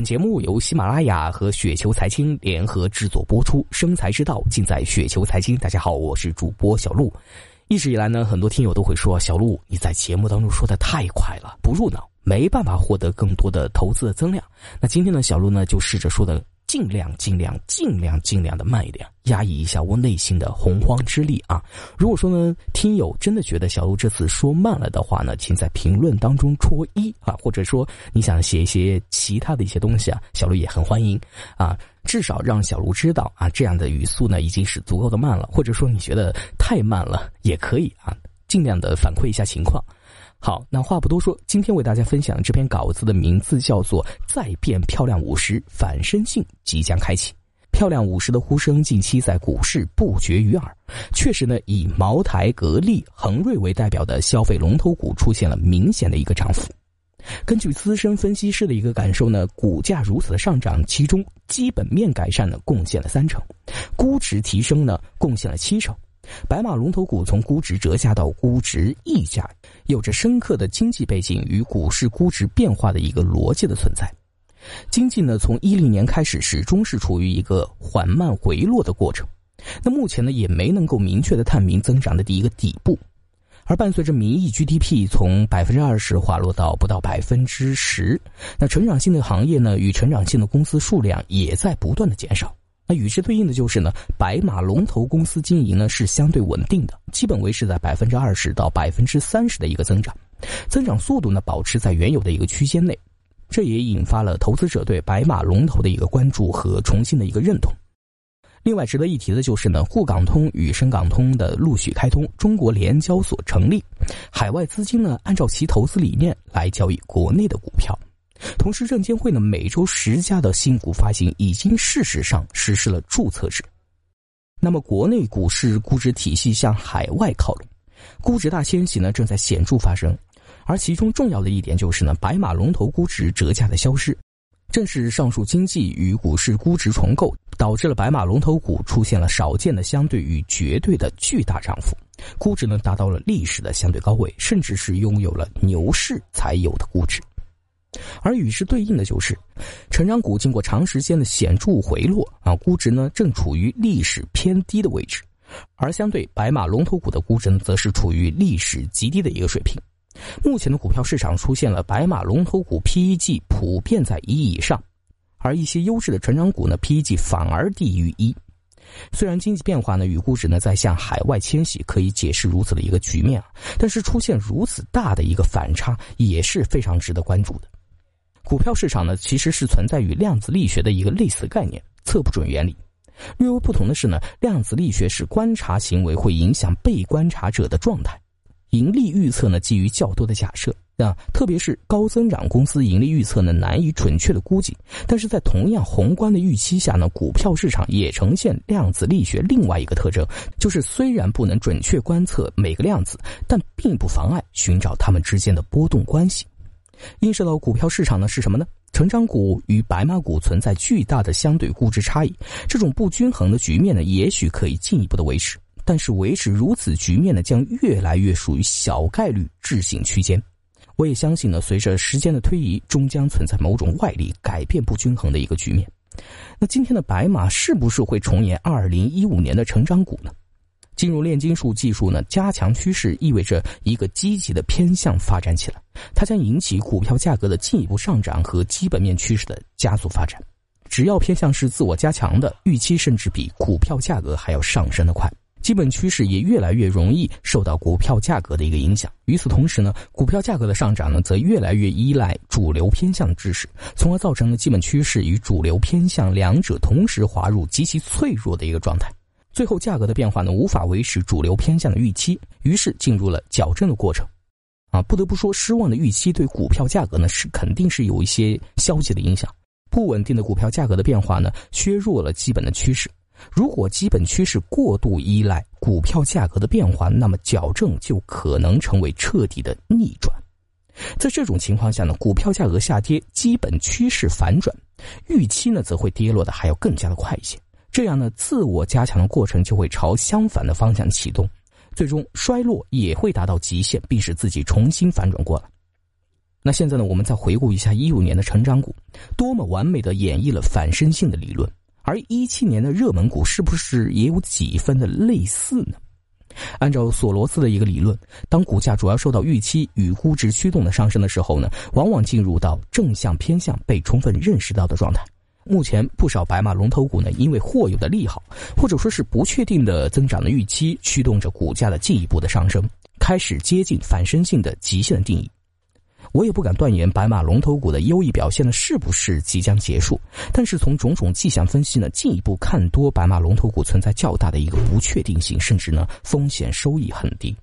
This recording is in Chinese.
本节目由喜马拉雅和雪球财经联合制作播出，生财之道尽在雪球财经。大家好，我是主播小璐。一直以来呢，很多听友都会说小璐你在节目当中说的太快了，不入脑，没办法获得更多的投资的增量。那今天呢，小璐呢就试着说的。尽量尽量尽量尽量的慢一点，压抑一下我内心的洪荒之力啊！如果说呢，听友真的觉得小鹿这次说慢了的话呢，请在评论当中戳一啊，或者说你想写一些其他的一些东西啊，小鹿也很欢迎啊。至少让小鹿知道啊，这样的语速呢已经是足够的慢了，或者说你觉得太慢了也可以啊，尽量的反馈一下情况。好，那话不多说，今天为大家分享这篇稿子的名字叫做《再变漂亮五十反身性即将开启》。漂亮五十的呼声近期在股市不绝于耳，确实呢，以茅台、格力、恒瑞为代表的消费龙头股出现了明显的一个涨幅。根据资深分析师的一个感受呢，股价如此的上涨，其中基本面改善呢贡献了三成，估值提升呢贡献了七成。白马龙头股从估值折价到估值溢价，有着深刻的经济背景与股市估值变化的一个逻辑的存在。经济呢，从一零年开始始终是处于一个缓慢回落的过程，那目前呢也没能够明确的探明增长的第一个底部，而伴随着名义 GDP 从百分之二十滑落到不到百分之十，那成长性的行业呢与成长性的公司数量也在不断的减少。那与之对应的就是呢，白马龙头公司经营呢是相对稳定的，基本维持在百分之二十到百分之三十的一个增长，增长速度呢保持在原有的一个区间内，这也引发了投资者对白马龙头的一个关注和重新的一个认同。另外值得一提的就是呢，沪港通与深港通的陆续开通，中国联交所成立，海外资金呢按照其投资理念来交易国内的股票。同时，证监会呢每周十家的新股发行已经事实上实施了注册制。那么，国内股市估值体系向海外靠拢，估值大迁徙呢正在显著发生。而其中重要的一点就是呢，白马龙头估值折价的消失。正是上述经济与股市估值重构，导致了白马龙头股出现了少见的相对与绝对的巨大涨幅，估值呢达到了历史的相对高位，甚至是拥有了牛市才有的估值。而与之对应的就是，成长股经过长时间的显著回落啊，估值呢正处于历史偏低的位置，而相对白马龙头股的估值呢，则是处于历史极低的一个水平。目前的股票市场出现了白马龙头股 PEG 普遍在一以上，而一些优质的成长股呢 PEG 反而低于一。虽然经济变化呢与估值呢在向海外迁徙可以解释如此的一个局面啊，但是出现如此大的一个反差也是非常值得关注的。股票市场呢，其实是存在于量子力学的一个类似概念——测不准原理。略微不同的是呢，量子力学是观察行为会影响被观察者的状态，盈利预测呢基于较多的假设啊，特别是高增长公司盈利预测呢难以准确的估计。但是在同样宏观的预期下呢，股票市场也呈现量子力学另外一个特征，就是虽然不能准确观测每个量子，但并不妨碍寻找它们之间的波动关系。映射到股票市场呢是什么呢？成长股与白马股存在巨大的相对估值差异，这种不均衡的局面呢，也许可以进一步的维持，但是维持如此局面呢，将越来越属于小概率置信区间。我也相信呢，随着时间的推移，终将存在某种外力改变不均衡的一个局面。那今天的白马是不是会重演二零一五年的成长股呢？进入炼金术技术呢，加强趋势意味着一个积极的偏向发展起来，它将引起股票价格的进一步上涨和基本面趋势的加速发展。只要偏向是自我加强的，预期甚至比股票价格还要上升的快，基本趋势也越来越容易受到股票价格的一个影响。与此同时呢，股票价格的上涨呢，则越来越依赖主流偏向的支持，从而造成了基本趋势与主流偏向两者同时滑入极其脆弱的一个状态。最后，价格的变化呢，无法维持主流偏向的预期，于是进入了矫正的过程。啊，不得不说，失望的预期对股票价格呢是肯定是有一些消极的影响。不稳定的股票价格的变化呢，削弱了基本的趋势。如果基本趋势过度依赖股票价格的变化，那么矫正就可能成为彻底的逆转。在这种情况下呢，股票价格下跌，基本趋势反转，预期呢则会跌落的还要更加的快一些。这样呢，自我加强的过程就会朝相反的方向启动，最终衰落也会达到极限，并使自己重新反转过来。那现在呢，我们再回顾一下一五年的成长股，多么完美的演绎了反身性的理论。而一七年的热门股是不是也有几分的类似呢？按照索罗斯的一个理论，当股价主要受到预期与估值驱动的上升的时候呢，往往进入到正向偏向被充分认识到的状态。目前不少白马龙头股呢，因为或有的利好，或者说是不确定的增长的预期，驱动着股价的进一步的上升，开始接近反身性的极限的定义。我也不敢断言白马龙头股的优异表现呢是不是即将结束，但是从种种迹象分析呢，进一步看多白马龙头股存在较大的一个不确定性，甚至呢风险收益很低。